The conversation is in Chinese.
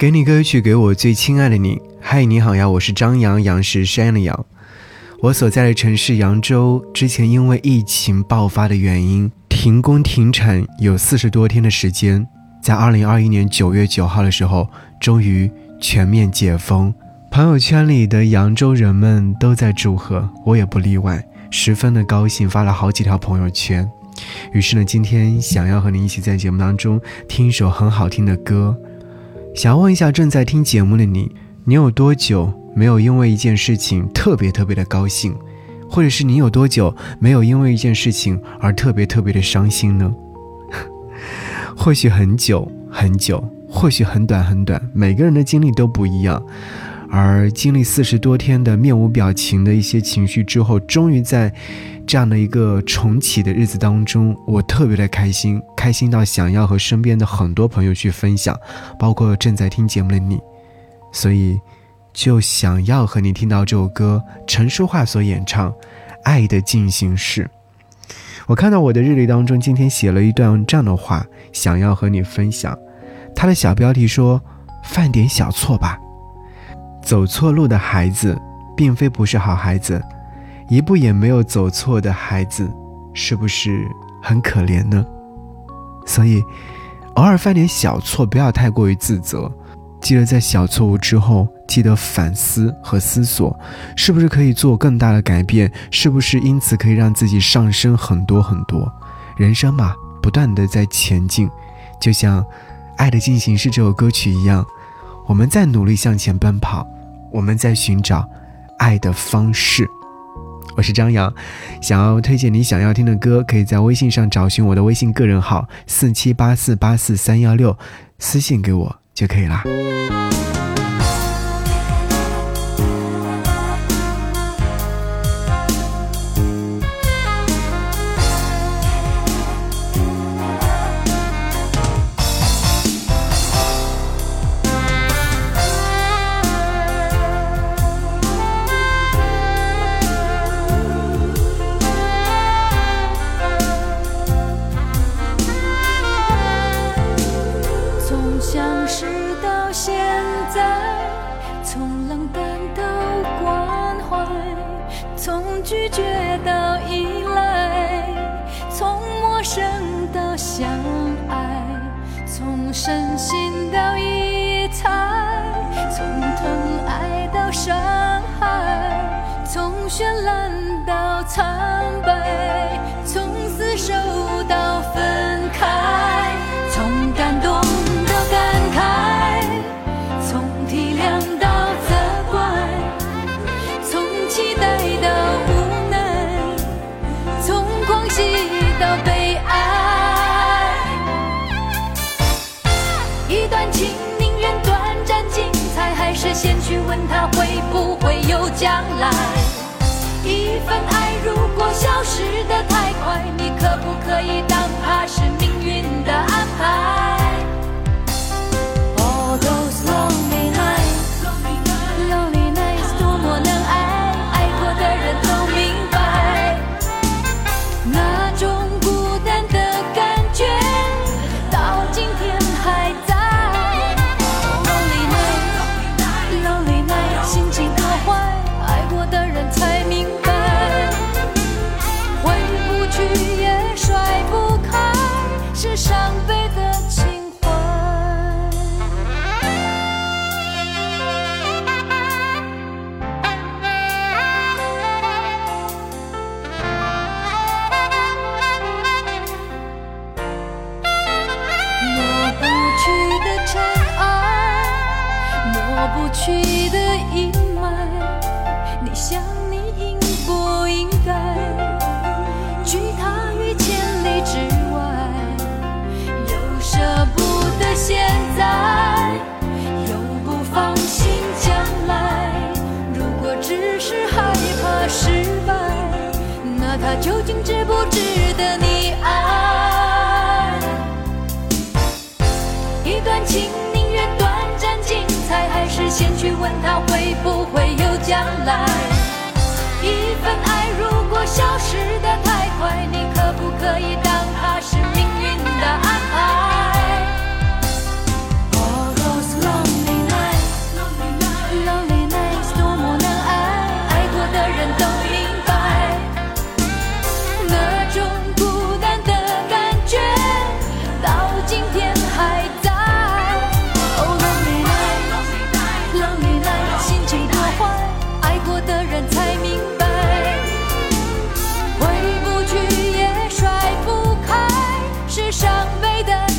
给你歌曲，给我最亲爱的你。嗨，你好呀，我是张扬，杨是山的杨。我所在的城市扬州，之前因为疫情爆发的原因，停工停产有四十多天的时间。在二零二一年九月九号的时候，终于全面解封。朋友圈里的扬州人们都在祝贺，我也不例外，十分的高兴，发了好几条朋友圈。于是呢，今天想要和你一起在节目当中听一首很好听的歌。想问一下正在听节目的你，你有多久没有因为一件事情特别特别的高兴，或者是你有多久没有因为一件事情而特别特别的伤心呢？或许很久很久，或许很短很短，每个人的经历都不一样。而经历四十多天的面无表情的一些情绪之后，终于在这样的一个重启的日子当中，我特别的开心，开心到想要和身边的很多朋友去分享，包括正在听节目的你，所以就想要和你听到这首歌，陈淑桦所演唱《爱的进行式》。我看到我的日历当中，今天写了一段这样的话，想要和你分享。他的小标题说：“犯点小错吧。”走错路的孩子，并非不是好孩子，一步也没有走错的孩子，是不是很可怜呢？所以，偶尔犯点小错，不要太过于自责，记得在小错误之后，记得反思和思索，是不是可以做更大的改变？是不是因此可以让自己上升很多很多？人生嘛，不断的在前进，就像《爱的进行式》这首歌曲一样。我们在努力向前奔跑，我们在寻找爱的方式。我是张扬，想要推荐你想要听的歌，可以在微信上找寻我的微信个人号四七八四八四三幺六，私信给我就可以啦。拒绝到依赖，从陌生到相爱，从深信到疑猜，从疼爱到伤害，从绚烂到苍白，会不会有将来，一份爱如果消失得太快，你可不可以抹不去的阴霾你想你应不应该？拒他于千里之外又舍不得现在又不放心将来如果只是害怕失败那他究竟值不值得你爱？一段情还是先去问他会不会有将来。一份爱如果消失的太快，你可不可以？Friday.